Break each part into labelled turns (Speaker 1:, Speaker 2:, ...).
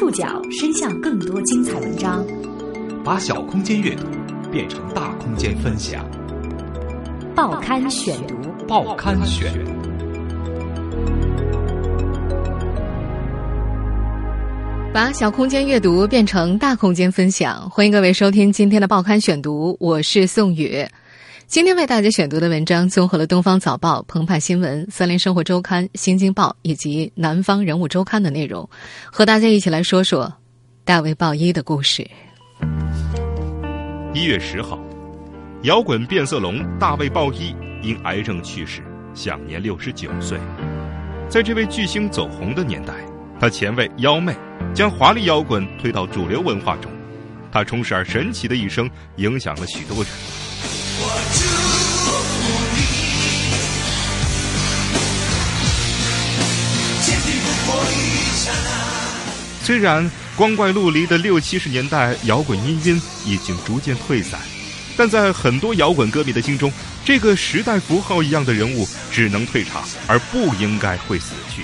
Speaker 1: 触角伸向更多精彩文章，
Speaker 2: 把小空间阅读变成大空间分享。
Speaker 1: 报刊选读，
Speaker 2: 报刊选。
Speaker 3: 把小空间阅读变成大空间分享，欢迎各位收听今天的报刊选读，我是宋宇。今天为大家选读的文章综合了《东方早报》、澎湃新闻、三联生活周刊、新京报以及南方人物周刊的内容，和大家一起来说说大卫鲍伊的故事。
Speaker 4: 一月十号，摇滚变色龙大卫鲍伊因癌症去世，享年六十九岁。在这位巨星走红的年代，他前卫妖媚，将华丽摇滚推到主流文化中。他充实而神奇的一生，影响了许多人。虽然光怪陆离的六七十年代摇滚音音已经逐渐退散，但在很多摇滚歌迷的心中，这个时代符号一样的人物只能退场，而不应该会死去。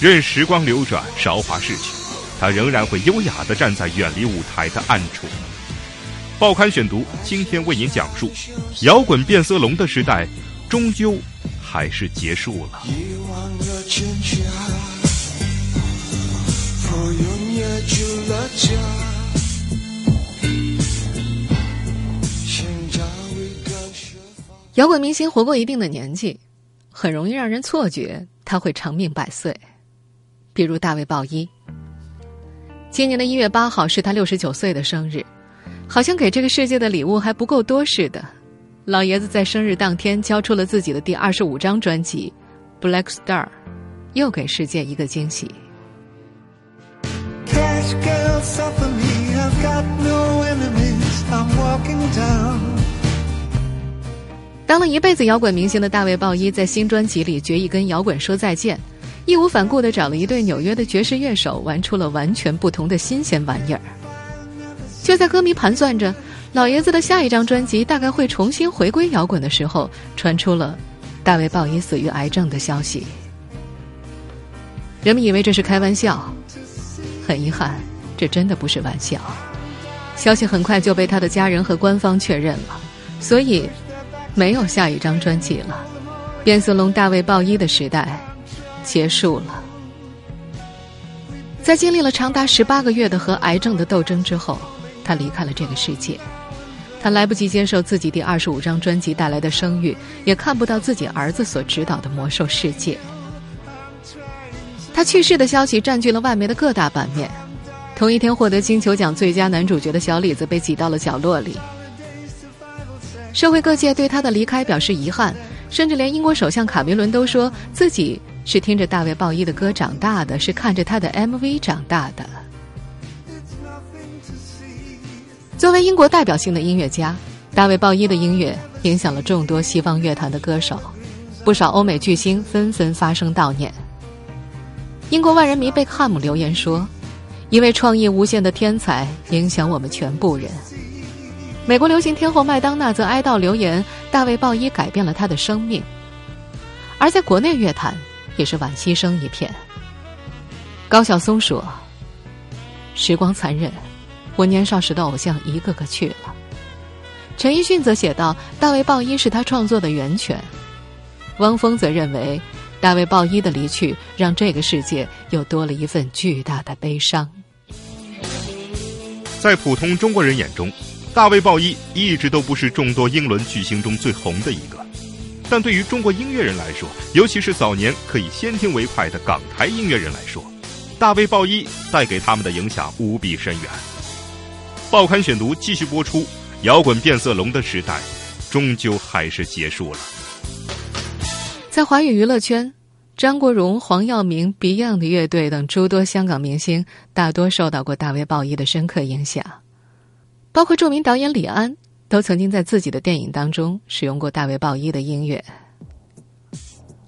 Speaker 4: 任时光流转，韶华逝去，他仍然会优雅地站在远离舞台的暗处。报刊选读，今天为您讲述：摇滚变色龙的时代，终究还是结束了。
Speaker 3: 摇滚明星活过一定的年纪，很容易让人错觉他会长命百岁。比如大卫鲍伊，今年的一月八号是他六十九岁的生日。好像给这个世界的礼物还不够多似的，老爷子在生日当天交出了自己的第二十五张专辑《Black Star》，又给世界一个惊喜。Sophomy i've got no enemies i'm walking down 当了一辈子摇滚明星的大卫鲍伊，在新专辑里决意跟摇滚说再见，义无反顾的找了一对纽约的爵士乐手，玩出了完全不同的新鲜玩意儿。就在歌迷盘算着老爷子的下一张专辑大概会重新回归摇滚的时候，传出了大卫鲍伊死于癌症的消息。人们以为这是开玩笑，很遗憾，这真的不是玩笑。消息很快就被他的家人和官方确认了，所以没有下一张专辑了。变色龙大卫鲍伊的时代结束了。在经历了长达十八个月的和癌症的斗争之后。他离开了这个世界，他来不及接受自己第二十五张专辑带来的声誉，也看不到自己儿子所指导的魔兽世界。他去世的消息占据了外媒的各大版面。同一天获得金球奖最佳男主角的小李子被挤到了角落里。社会各界对他的离开表示遗憾，甚至连英国首相卡梅伦都说自己是听着大卫鲍伊的歌长大的，是看着他的 MV 长大的。作为英国代表性的音乐家，大卫鲍伊的音乐影响了众多西方乐坛的歌手，不少欧美巨星纷纷发声悼念。英国万人迷贝克汉姆留言说：“一位创意无限的天才影响我们全部人。”美国流行天后麦当娜则哀悼留言：“大卫鲍伊改变了他的生命。”而在国内乐坛也是惋惜声一片。高晓松说：“时光残忍。”我年少时的偶像一个个去了。陈奕迅则写道：“大卫鲍伊是他创作的源泉。”汪峰则认为，大卫鲍伊的离去让这个世界又多了一份巨大的悲伤。
Speaker 4: 在普通中国人眼中，大卫鲍伊一直都不是众多英伦巨星中最红的一个，但对于中国音乐人来说，尤其是早年可以先听为快的港台音乐人来说，大卫鲍伊带给他们的影响无比深远。报刊选读继续播出，摇滚变色龙的时代，终究还是结束了。
Speaker 3: 在华语娱乐圈，张国荣、黄耀明、Beyond 乐队等诸多香港明星，大多受到过大卫鲍伊的深刻影响。包括著名导演李安，都曾经在自己的电影当中使用过大卫鲍伊的音乐。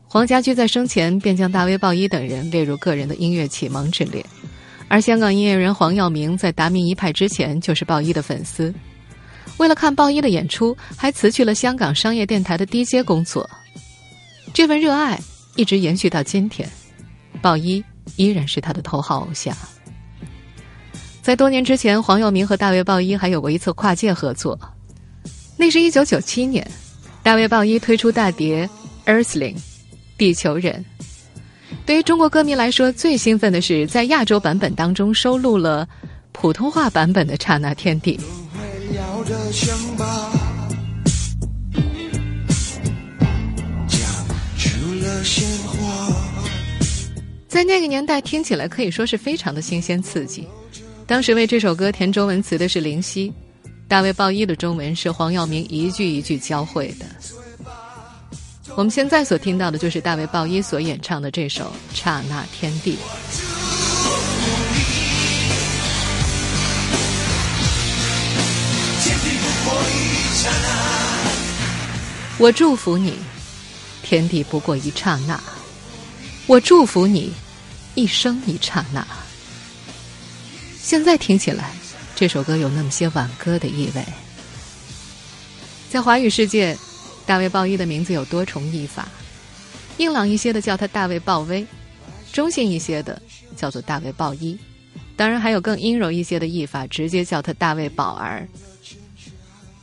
Speaker 3: 黄家驹在生前便将大卫鲍伊等人列入个人的音乐启蒙之列。而香港音乐人黄耀明在达明一派之前就是鲍伊的粉丝，为了看鲍伊的演出，还辞去了香港商业电台的 DJ 工作。这份热爱一直延续到今天，鲍伊依然是他的头号偶像。在多年之前，黄耀明和大卫鲍伊还有过一次跨界合作，那是一九九七年，大卫鲍伊推出大碟《Earthling》，地球人。对于中国歌迷来说，最兴奋的是在亚洲版本当中收录了普通话版本的《刹那天地》。在那个年代，听起来可以说是非常的新鲜刺激。当时为这首歌填中文词的是林夕，大卫鲍伊的中文是黄耀明一句一句教会的。我们现在所听到的就是大卫鲍伊所演唱的这首《刹那天地》。我祝福你，天地不过一刹那。我祝福你。一生一刹那，现在听起来，这首歌有那么些挽歌的意味。在华语世界，大卫鲍伊的名字有多重译法，硬朗一些的叫他大卫鲍威，中性一些的叫做大卫鲍伊，当然还有更阴柔一些的译法，直接叫他大卫宝儿。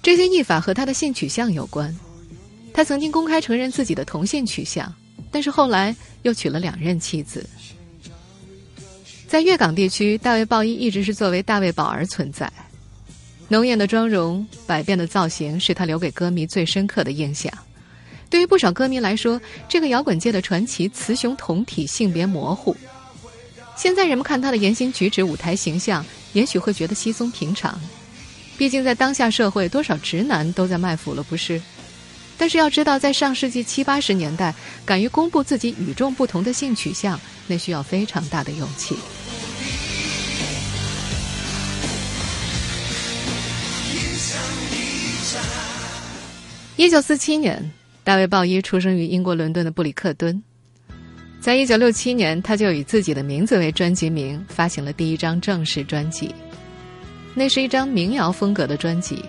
Speaker 3: 这些译法和他的性取向有关，他曾经公开承认自己的同性取向，但是后来又娶了两任妻子。在粤港地区，大卫鲍伊一直是作为大卫宝儿存在。浓艳的妆容、百变的造型，是他留给歌迷最深刻的印象。对于不少歌迷来说，这个摇滚界的传奇雌雄同体、性别模糊。现在人们看他的言行举止、舞台形象，也许会觉得稀松平常。毕竟在当下社会，多少直男都在卖腐了，不是？但是要知道，在上世纪七八十年代，敢于公布自己与众不同的性取向，那需要非常大的勇气。一九四七年，大卫鲍伊出生于英国伦敦的布里克敦。在一九六七年，他就以自己的名字为专辑名，发行了第一张正式专辑。那是一张民谣风格的专辑，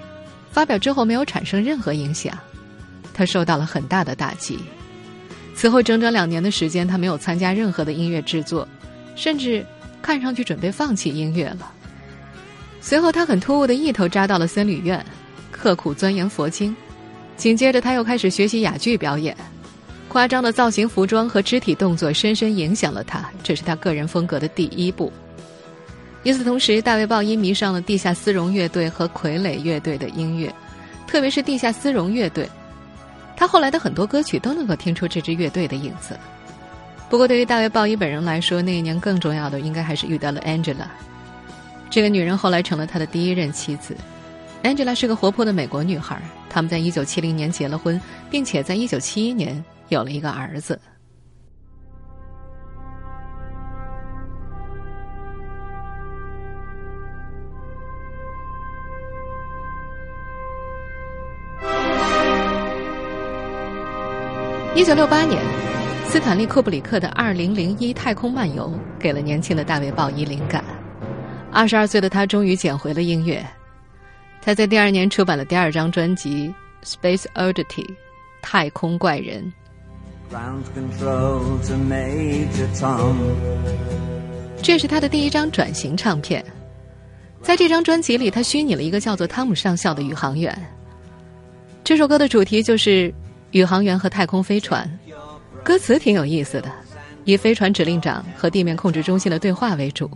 Speaker 3: 发表之后没有产生任何影响，他受到了很大的打击。此后整整两年的时间，他没有参加任何的音乐制作，甚至看上去准备放弃音乐了。随后，他很突兀的一头扎到了僧侣院，刻苦钻研佛经。紧接着，他又开始学习哑剧表演，夸张的造型、服装和肢体动作深深影响了他。这是他个人风格的第一步。与此同时，大卫鲍伊迷上了地下丝绒乐队和傀儡乐队的音乐，特别是地下丝绒乐队。他后来的很多歌曲都能够听出这支乐队的影子。不过，对于大卫鲍伊本人来说，那一年更重要的应该还是遇到了 Angela。这个女人后来成了他的第一任妻子。Angela 是个活泼的美国女孩，他们在1970年结了婚，并且在1971年有了一个儿子。一九六八年，斯坦利·库布里克的《二零零一太空漫游》给了年轻的大卫·鲍伊灵感。二十二岁的他终于捡回了音乐。他在第二年出版了第二张专辑《Space Oddity》，太空怪人。这是他的第一张转型唱片。在这张专辑里，他虚拟了一个叫做汤姆上校的宇航员。这首歌的主题就是宇航员和太空飞船，歌词挺有意思的，以飞船指令长和地面控制中心的对话为主。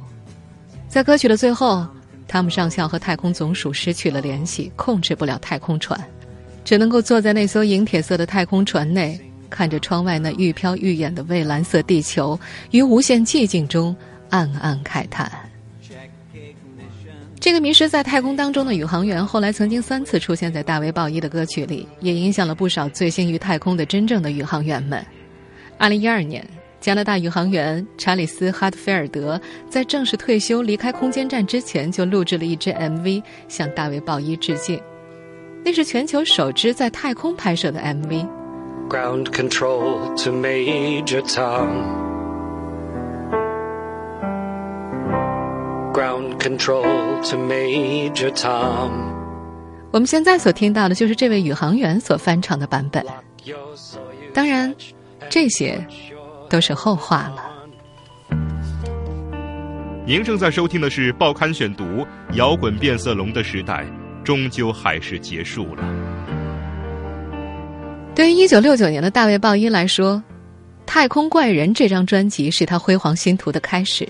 Speaker 3: 在歌曲的最后。汤姆上校和太空总署失去了联系，控制不了太空船，只能够坐在那艘银铁色的太空船内，看着窗外那愈飘愈远的蔚蓝色地球，于无限寂静中暗暗慨叹。这个迷失在太空当中的宇航员，后来曾经三次出现在大卫鲍伊的歌曲里，也影响了不少醉心于太空的真正的宇航员们。二零一二年。加拿大宇航员查理斯·哈特菲尔德在正式退休离开空间站之前，就录制了一支 MV 向大卫·鲍伊致敬。那是全球首支在太空拍摄的 MV。Ground control to Major Tom. Control to Major Tom. 我们现在所听到的就是这位宇航员所翻唱的版本。当然，这些。都是后话了。
Speaker 4: 您正在收听的是《报刊选读》，摇滚变色龙的时代终究还是结束了。
Speaker 3: 对于一九六九年的大卫·鲍伊来说，《太空怪人》这张专辑是他辉煌星途的开始。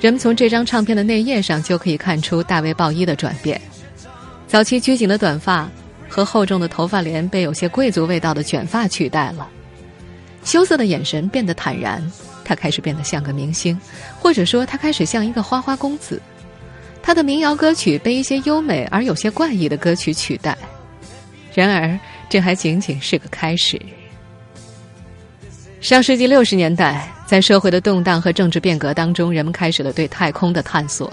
Speaker 3: 人们从这张唱片的内页上就可以看出大卫·鲍伊的转变。早期拘谨的短发和厚重的头发帘被有些贵族味道的卷发取代了，羞涩的眼神变得坦然。他开始变得像个明星，或者说他开始像一个花花公子。他的民谣歌曲被一些优美而有些怪异的歌曲取代。然而，这还仅仅是个开始。上世纪六十年代，在社会的动荡和政治变革当中，人们开始了对太空的探索。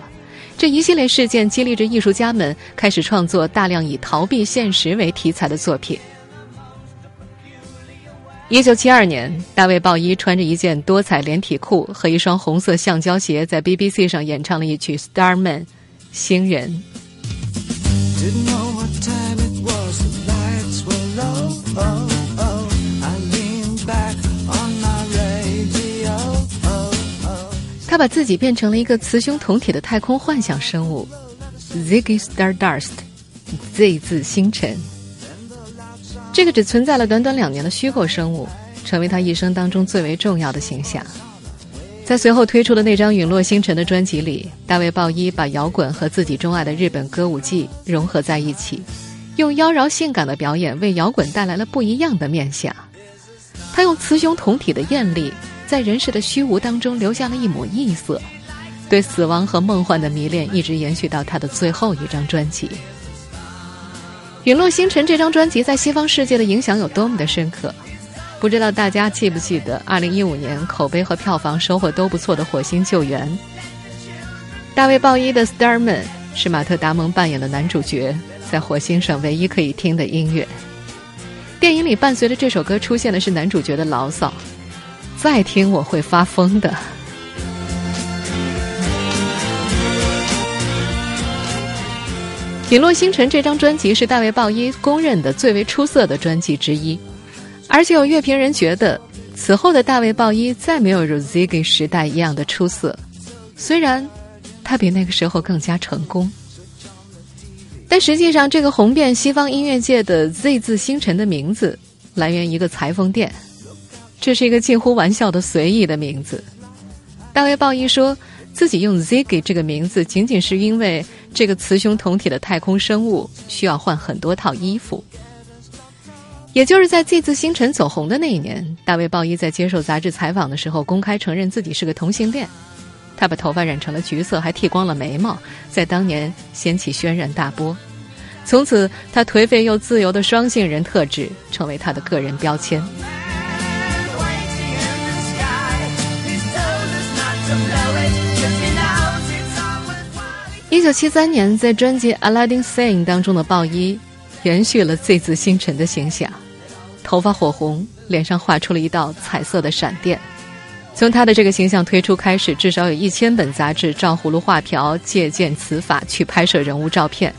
Speaker 3: 这一系列事件激励着艺术家们开始创作大量以逃避现实为题材的作品。一九七二年，大卫·鲍伊穿着一件多彩连体裤和一双红色橡胶鞋，在 BBC 上演唱了一曲《Starman》，星人。他把自己变成了一个雌雄同体的太空幻想生物，Ziggy Stardust，Z 字星辰。这个只存在了短短两年的虚构生物，成为他一生当中最为重要的形象。在随后推出的那张《陨落星辰》的专辑里，大卫·鲍伊把摇滚和自己钟爱的日本歌舞伎融合在一起，用妖娆性感的表演为摇滚带来了不一样的面相。他用雌雄同体的艳丽，在人世的虚无当中留下了一抹异色，对死亡和梦幻的迷恋一直延续到他的最后一张专辑。《陨落星辰》这张专辑在西方世界的影响有多么的深刻？不知道大家记不记得2015年口碑和票房收获都不错的《火星救援》。大卫·鲍伊的《Starman》是马特·达蒙扮演的男主角在火星上唯一可以听的音乐。电影里伴随着这首歌出现的是男主角的牢骚：“再听我会发疯的。”《陨落星辰》这张专辑是大卫·鲍伊公认的最为出色的专辑之一，而且有乐评人觉得，此后的大卫·鲍伊再没有如 Ziggy 时代一样的出色。虽然他比那个时候更加成功，但实际上，这个红遍西方音乐界的 Z 字星辰的名字来源一个裁缝店，这是一个近乎玩笑的随意的名字。大卫·鲍伊说。自己用 Ziggy 这个名字，仅仅是因为这个雌雄同体的太空生物需要换很多套衣服。也就是在 Z 字星辰走红的那一年，大卫·鲍伊在接受杂志采访的时候，公开承认自己是个同性恋。他把头发染成了橘色，还剃光了眉毛，在当年掀起轩然大波。从此，他颓废又自由的双性人特质成为他的个人标签。一九七三年，在专辑《Aladdin Sane》当中的鲍伊，延续了 Z 字星辰的形象，头发火红，脸上画出了一道彩色的闪电。从他的这个形象推出开始，至少有一千本杂志照葫芦画瓢，借鉴此法去拍摄人物照片。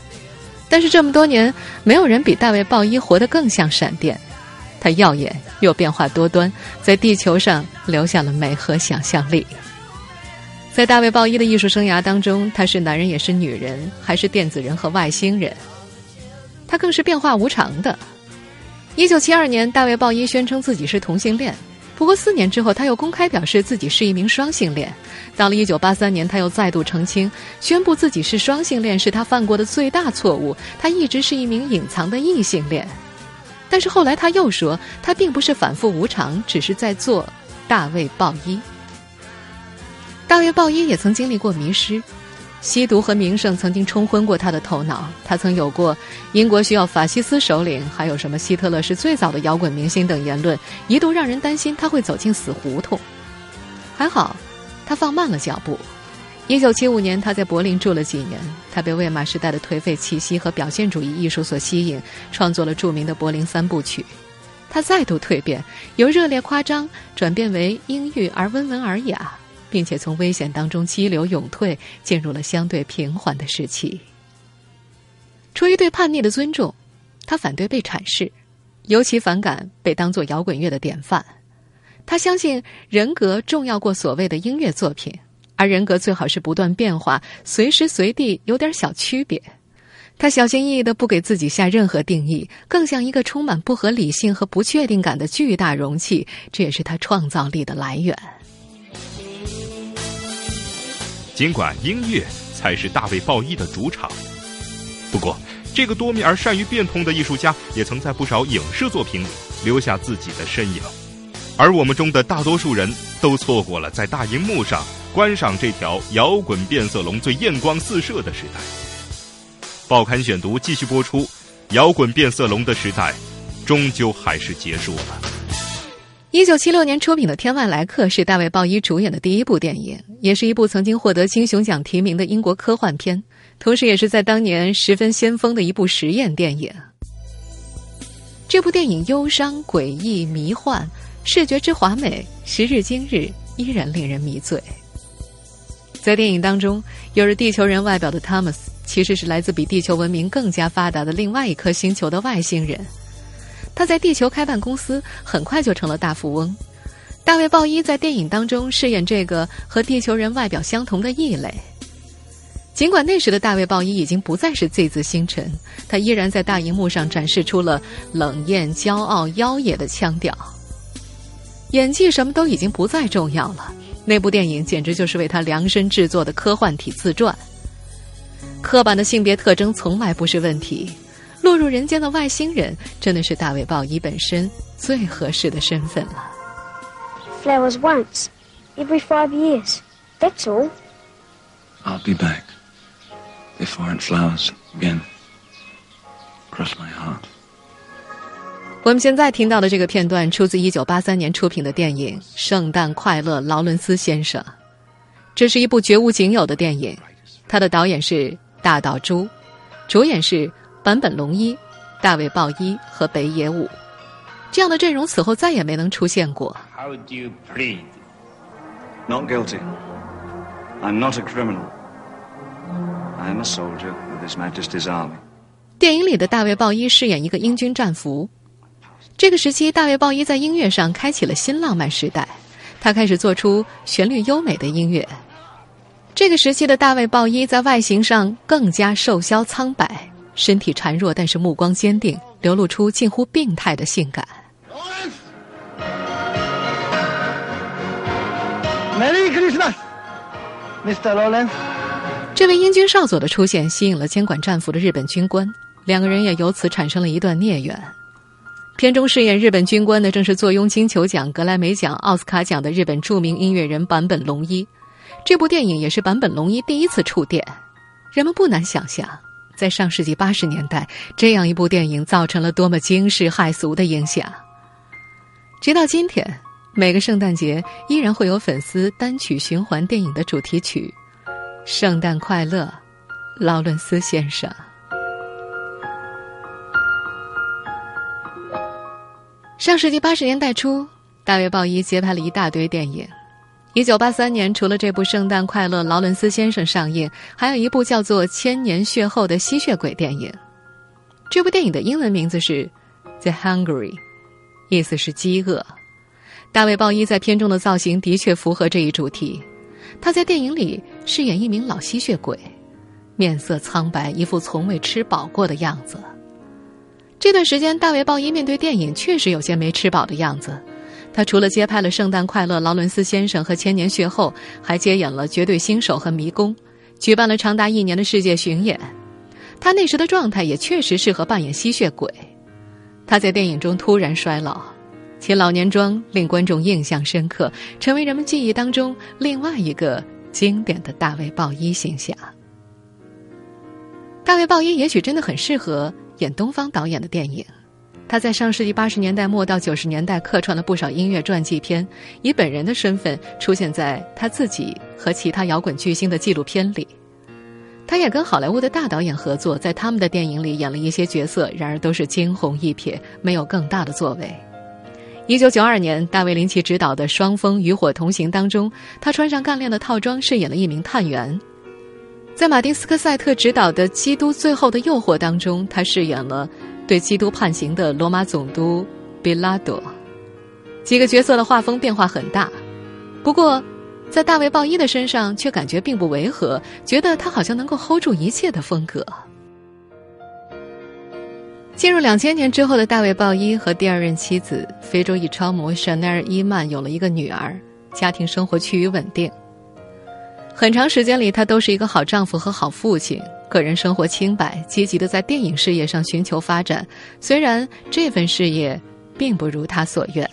Speaker 3: 但是这么多年，没有人比大卫·鲍伊活得更像闪电。他耀眼又变化多端，在地球上留下了美和想象力。在大卫·鲍伊的艺术生涯当中，他是男人也是女人，还是电子人和外星人。他更是变化无常的。一九七二年，大卫·鲍伊宣称自己是同性恋，不过四年之后，他又公开表示自己是一名双性恋。到了一九八三年，他又再度澄清，宣布自己是双性恋是他犯过的最大错误。他一直是一名隐藏的异性恋。但是后来他又说，他并不是反复无常，只是在做大卫·鲍伊。大卫·鲍伊也曾经历过迷失，吸毒和名声曾经冲昏过他的头脑。他曾有过“英国需要法西斯首领”，还有什么“希特勒是最早的摇滚明星”等言论，一度让人担心他会走进死胡同。还好，他放慢了脚步。一九七五年，他在柏林住了几年。他被魏玛时代的颓废气息和表现主义艺术所吸引，创作了著名的柏林三部曲。他再度蜕变，由热烈夸张转变为阴郁而温文尔雅。并且从危险当中激流勇退，进入了相对平缓的时期。出于对叛逆的尊重，他反对被阐释，尤其反感被当作摇滚乐的典范。他相信人格重要过所谓的音乐作品，而人格最好是不断变化，随时随地有点小区别。他小心翼翼的不给自己下任何定义，更像一个充满不合理性和不确定感的巨大容器，这也是他创造力的来源。
Speaker 4: 尽管音乐才是大卫·鲍伊的主场，不过这个多面而善于变通的艺术家也曾在不少影视作品里留下自己的身影，而我们中的大多数人都错过了在大荧幕上观赏这条摇滚变色龙最艳光四射的时代。报刊选读继续播出，摇滚变色龙的时代，终究还是结束了。
Speaker 3: 一九七六年出品的《天外来客》是大卫·鲍伊主演的第一部电影，也是一部曾经获得金熊奖提名的英国科幻片，同时也是在当年十分先锋的一部实验电影。这部电影忧伤、诡异、迷幻，视觉之华美，时至今日依然令人迷醉。在电影当中，有着地球人外表的汤姆斯。其实是来自比地球文明更加发达的另外一颗星球的外星人，他在地球开办公司，很快就成了大富翁。大卫·鲍伊在电影当中饰演这个和地球人外表相同的异类。尽管那时的大卫·鲍伊已经不再是 Z 字星辰，他依然在大荧幕上展示出了冷艳、骄傲、妖冶的腔调。演技什么都已经不再重要了，那部电影简直就是为他量身制作的科幻体自传。刻板的性别特征从来不是问题，落入人间的外星人真的是大卫·鲍伊本身最合适的身份了。
Speaker 5: Flowers once, every five years. That's all.
Speaker 6: I'll be back. If aren't flowers again. Cross my heart.
Speaker 3: 我们现在听到的这个片段出自1983年出品的电影《圣诞快乐，劳伦斯先生》。这是一部绝无仅有的电影，它的导演是。大岛渚，主演是坂本龙一、大卫鲍伊和北野武，这样的阵容此后再也没能出现过。
Speaker 7: How do you plead?
Speaker 6: Not guilty. I'm not a criminal. I am a soldier with His Majesty's army.
Speaker 3: 电影里的大卫鲍伊饰演一个英军战俘。这个时期，大卫鲍伊在音乐上开启了新浪漫时代，他开始做出旋律优美的音乐。这个时期的大卫·鲍伊在外形上更加瘦削苍白，身体孱弱，但是目光坚定，流露出近乎病态的性感。
Speaker 7: Merry。
Speaker 3: 这位英军少佐的出现吸引了监管战俘的日本军官，两个人也由此产生了一段孽缘。片中饰演日本军官的正是坐拥金球奖、格莱美奖、奥斯卡奖的日本著名音乐人坂本龙一。这部电影也是坂本龙一第一次触电，人们不难想象，在上世纪八十年代，这样一部电影造成了多么惊世骇俗的影响。直到今天，每个圣诞节依然会有粉丝单曲循环电影的主题曲，《圣诞快乐，劳伦斯先生》。上世纪八十年代初，大卫·鲍伊接拍了一大堆电影。一九八三年，除了这部《圣诞快乐，劳伦斯先生》上映，还有一部叫做《千年血后》的吸血鬼电影。这部电影的英文名字是《The Hungry》，意思是饥饿。大卫·鲍伊在片中的造型的确符合这一主题。他在电影里饰演一名老吸血鬼，面色苍白，一副从未吃饱过的样子。这段时间，大卫·鲍伊面对电影确实有些没吃饱的样子。他除了接拍了《圣诞快乐，劳伦斯先生》和《千年血后》，还接演了《绝对新手》和《迷宫》，举办了长达一年的世界巡演。他那时的状态也确实适合扮演吸血鬼。他在电影中突然衰老，其老年妆令观众印象深刻，成为人们记忆当中另外一个经典的大卫·鲍伊形象。大卫·鲍伊也许真的很适合演东方导演的电影。他在上世纪八十年代末到九十年代客串了不少音乐传记片，以本人的身份出现在他自己和其他摇滚巨星的纪录片里。他也跟好莱坞的大导演合作，在他们的电影里演了一些角色，然而都是惊鸿一瞥，没有更大的作为。一九九二年，大卫林奇执导的《双峰与火同行》当中，他穿上干练的套装，饰演了一名探员。在马丁斯科塞特执导的《基督最后的诱惑》当中，他饰演了。对基督判刑的罗马总督比拉多，几个角色的画风变化很大。不过，在大卫·鲍伊的身上却感觉并不违和，觉得他好像能够 hold 住一切的风格。进入两千年之后的大卫·鲍伊和第二任妻子非洲裔超模香奈儿·伊曼有了一个女儿，家庭生活趋于稳定。很长时间里，他都是一个好丈夫和好父亲，个人生活清白，积极的在电影事业上寻求发展。虽然这份事业并不如他所愿。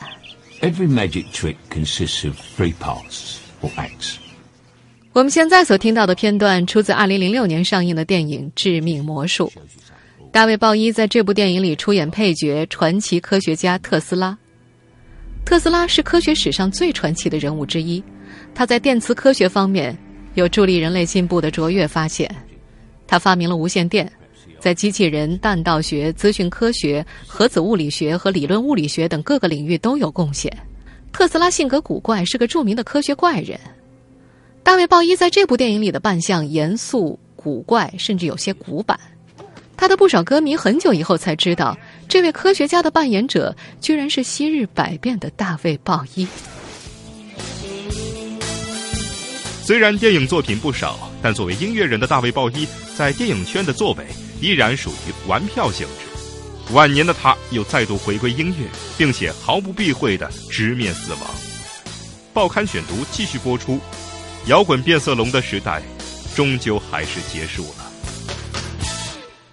Speaker 8: Every magic trick consists of three parts or acts.
Speaker 3: 我们现在所听到的片段出自2006年上映的电影《致命魔术》。大卫·鲍伊在这部电影里出演配角，传奇科学家特斯拉。特斯拉是科学史上最传奇的人物之一，他在电磁科学方面有助力人类进步的卓越发现。他发明了无线电，在机器人、弹道学、资讯科学、核子物理学和理论物理学等各个领域都有贡献。特斯拉性格古怪，是个著名的科学怪人。大卫·鲍伊在这部电影里的扮相严肃、古怪，甚至有些古板。他的不少歌迷很久以后才知道，这位科学家的扮演者居然是昔日百变的大卫·鲍伊。
Speaker 4: 虽然电影作品不少，但作为音乐人的大卫·鲍伊在电影圈的作为依然属于玩票性质。晚年的他又再度回归音乐，并且毫不避讳的直面死亡。报刊选读继续播出，摇滚变色龙的时代，终究还是结束了。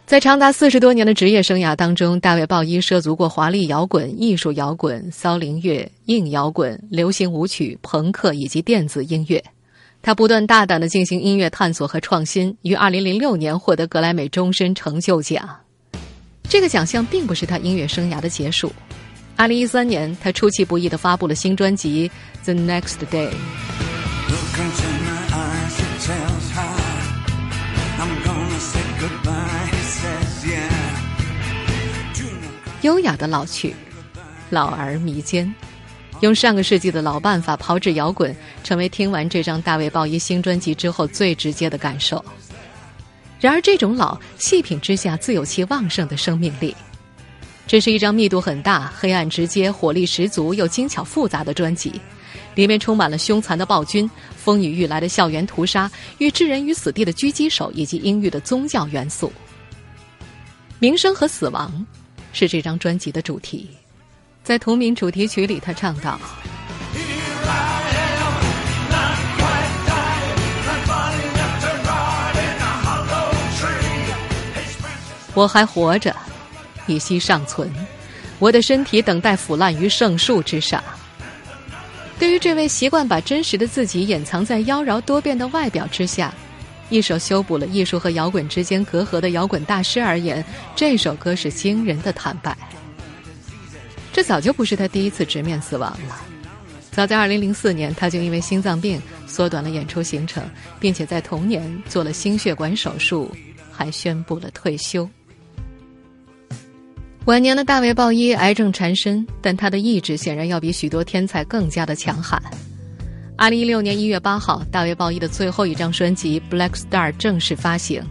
Speaker 3: 在长达四十多年的职业生涯当中，大卫·鲍伊涉足过华丽摇滚、艺术摇滚、骚灵乐、硬摇滚、流行舞曲、朋克以及电子音乐。他不断大胆的进行音乐探索和创新，于二零零六年获得格莱美终身成就奖。这个奖项并不是他音乐生涯的结束。二零一三年，他出其不意的发布了新专辑《The Next Day》。优雅的老去，老而弥坚，用上个世纪的老办法炮制摇滚，成为听完这张大卫鲍伊新专辑之后最直接的感受。然而，这种老细品之下自有其旺盛的生命力。这是一张密度很大、黑暗直接、火力十足又精巧复杂的专辑，里面充满了凶残的暴君、风雨欲来的校园屠杀、欲置人于死地的狙击手以及阴郁的宗教元素。名声和死亡。是这张专辑的主题，在同名主题曲里，他唱道：“我还活着，一息尚存，我的身体等待腐烂于圣树之上。”对于这位习惯把真实的自己掩藏在妖娆多变的外表之下。一首修补了艺术和摇滚之间隔阂的摇滚大师而言，这首歌是惊人的坦白。这早就不是他第一次直面死亡了。早在2004年，他就因为心脏病缩短了演出行程，并且在同年做了心血管手术，还宣布了退休。晚年的大卫·鲍伊癌症缠身，但他的意志显然要比许多天才更加的强悍。二零一六年一月八号，大卫·鲍伊的最后一张专辑《Black Star》正式发行。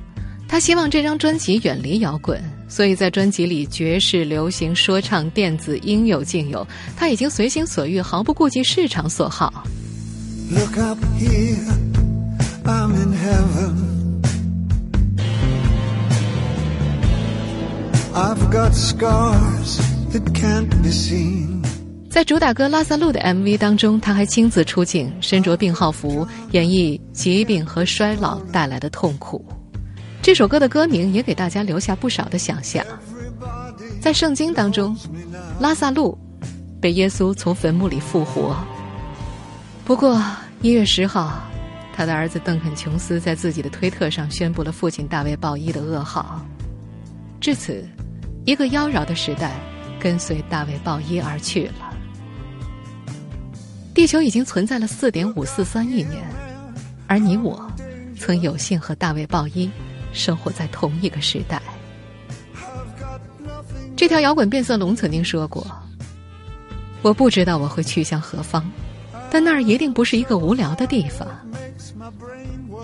Speaker 3: 他希望这张专辑远离摇滚，所以在专辑里爵士、流行、说唱、电子应有尽有。他已经随心所欲，毫不顾及市场所好。Look up here, I'm in heaven. I've got scars that can't be seen. 在主打歌《拉萨路》的 MV 当中，他还亲自出镜，身着病号服，演绎疾病和衰老带来的痛苦。这首歌的歌名也给大家留下不少的想象。在圣经当中，拉萨路被耶稣从坟墓里复活。不过，一月十号，他的儿子邓肯·琼斯在自己的推特上宣布了父亲大卫·鲍伊的噩耗。至此，一个妖娆的时代跟随大卫·鲍伊而去了。地球已经存在了四点五四三亿年，而你我，曾有幸和大卫·鲍伊生活在同一个时代。这条摇滚变色龙曾经说过：“我不知道我会去向何方，但那儿一定不是一个无聊的地方。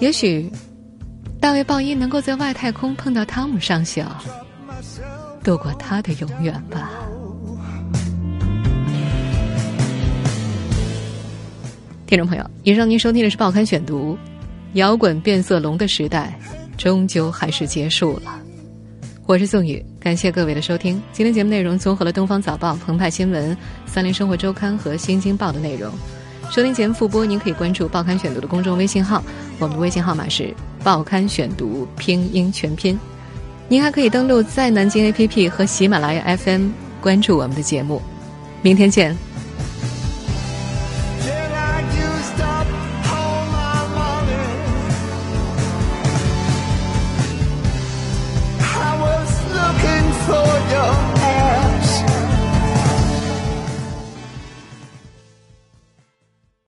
Speaker 3: 也许，大卫·鲍伊能够在外太空碰到汤姆上校，度过他的永远吧。”听众朋友，以上您收听的是《报刊选读》，摇滚变色龙的时代终究还是结束了。我是宋宇，感谢各位的收听。今天节目内容综合了《东方早报》、澎湃新闻、三联生活周刊和新京报的内容。收听节目复播，您可以关注《报刊选读》的公众微信号，我们的微信号码是《报刊选读》拼音全拼。您还可以登录在南京 APP 和喜马拉雅 FM 关注我们的节目。明天见。